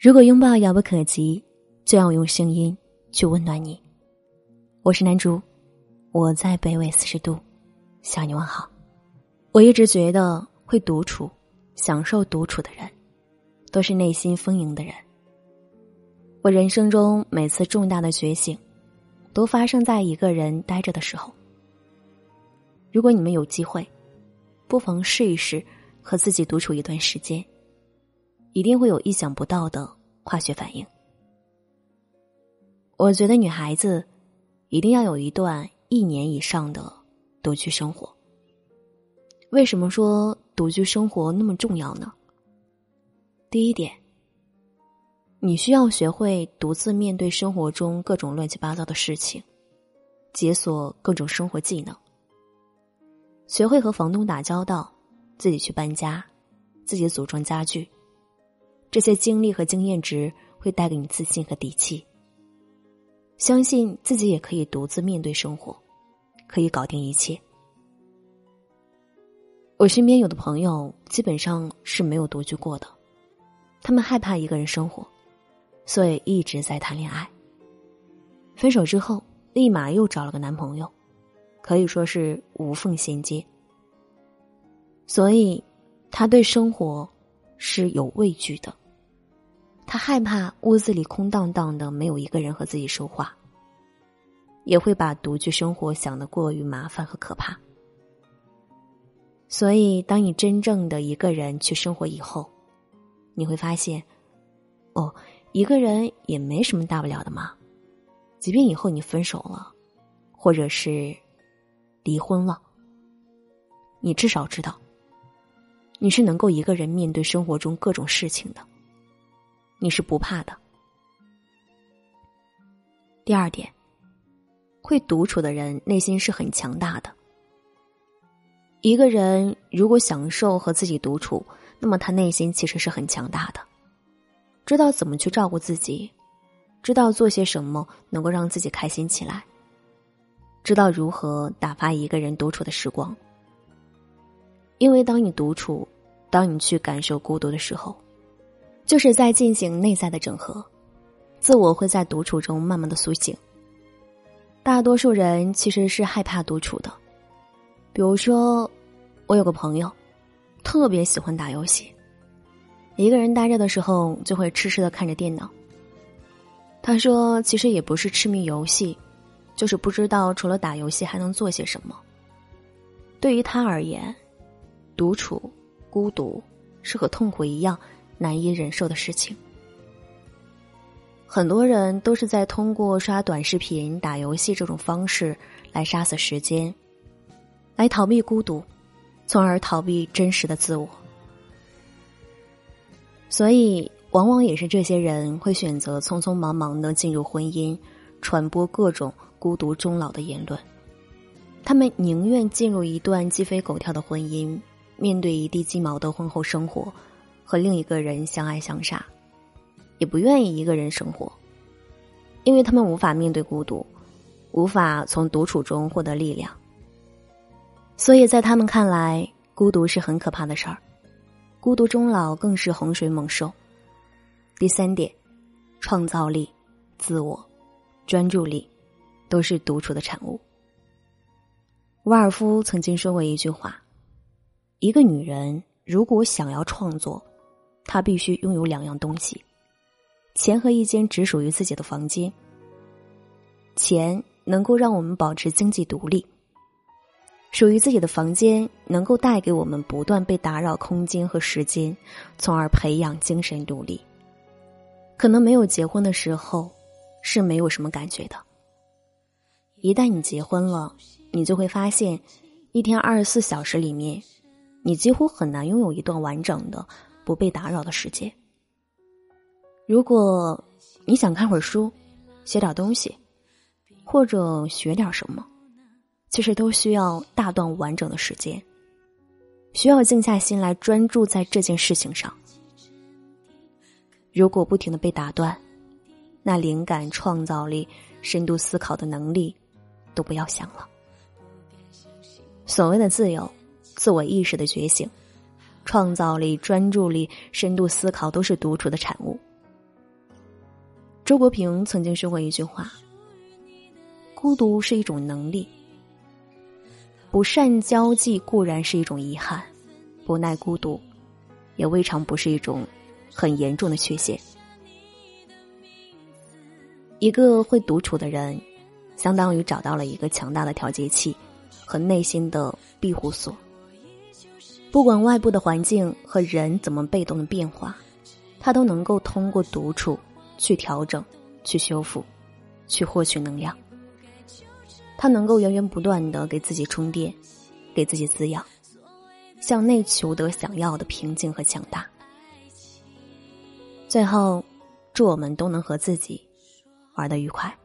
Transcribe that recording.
如果拥抱遥不可及，就要用声音去温暖你。我是南珠，我在北纬四十度向你问好。我一直觉得会独处、享受独处的人，都是内心丰盈的人。我人生中每次重大的觉醒，都发生在一个人呆着的时候。如果你们有机会，不妨试一试和自己独处一段时间。一定会有意想不到的化学反应。我觉得女孩子一定要有一段一年以上的独居生活。为什么说独居生活那么重要呢？第一点，你需要学会独自面对生活中各种乱七八糟的事情，解锁各种生活技能，学会和房东打交道，自己去搬家，自己组装家具。这些经历和经验值会带给你自信和底气，相信自己也可以独自面对生活，可以搞定一切。我身边有的朋友基本上是没有独居过的，他们害怕一个人生活，所以一直在谈恋爱。分手之后，立马又找了个男朋友，可以说是无缝衔接。所以，他对生活。是有畏惧的，他害怕屋子里空荡荡的，没有一个人和自己说话，也会把独居生活想得过于麻烦和可怕。所以，当你真正的一个人去生活以后，你会发现，哦，一个人也没什么大不了的嘛。即便以后你分手了，或者是离婚了，你至少知道。你是能够一个人面对生活中各种事情的，你是不怕的。第二点，会独处的人内心是很强大的。一个人如果享受和自己独处，那么他内心其实是很强大的，知道怎么去照顾自己，知道做些什么能够让自己开心起来，知道如何打发一个人独处的时光。因为当你独处，当你去感受孤独的时候，就是在进行内在的整合，自我会在独处中慢慢的苏醒。大多数人其实是害怕独处的，比如说，我有个朋友，特别喜欢打游戏，一个人待着的时候就会痴痴的看着电脑。他说，其实也不是痴迷游戏，就是不知道除了打游戏还能做些什么。对于他而言。独处、孤独是和痛苦一样难以忍受的事情。很多人都是在通过刷短视频、打游戏这种方式来杀死时间，来逃避孤独，从而逃避真实的自我。所以，往往也是这些人会选择匆匆忙忙的进入婚姻，传播各种孤独终老的言论。他们宁愿进入一段鸡飞狗跳的婚姻。面对一地鸡毛的婚后生活，和另一个人相爱相杀，也不愿意一个人生活，因为他们无法面对孤独，无法从独处中获得力量。所以在他们看来，孤独是很可怕的事儿，孤独终老更是洪水猛兽。第三点，创造力、自我、专注力，都是独处的产物。沃尔夫曾经说过一句话。一个女人如果想要创作，他必须拥有两样东西：钱和一间只属于自己的房间。钱能够让我们保持经济独立，属于自己的房间能够带给我们不断被打扰空间和时间，从而培养精神独立。可能没有结婚的时候是没有什么感觉的，一旦你结婚了，你就会发现，一天二十四小时里面。你几乎很难拥有一段完整的、不被打扰的时间。如果你想看会儿书、写点东西，或者学点什么，其实都需要大段完整的时间，需要静下心来专注在这件事情上。如果不停的被打断，那灵感、创造力、深度思考的能力都不要想了。所谓的自由。自我意识的觉醒、创造力、专注力、深度思考，都是独处的产物。周国平曾经说过一句话：“孤独是一种能力，不善交际固然是一种遗憾，不耐孤独，也未尝不是一种很严重的缺陷。”一个会独处的人，相当于找到了一个强大的调节器和内心的庇护所。不管外部的环境和人怎么被动的变化，他都能够通过独处去调整、去修复、去获取能量。他能够源源不断的给自己充电，给自己滋养，向内求得想要的平静和强大。最后，祝我们都能和自己。玩的愉快。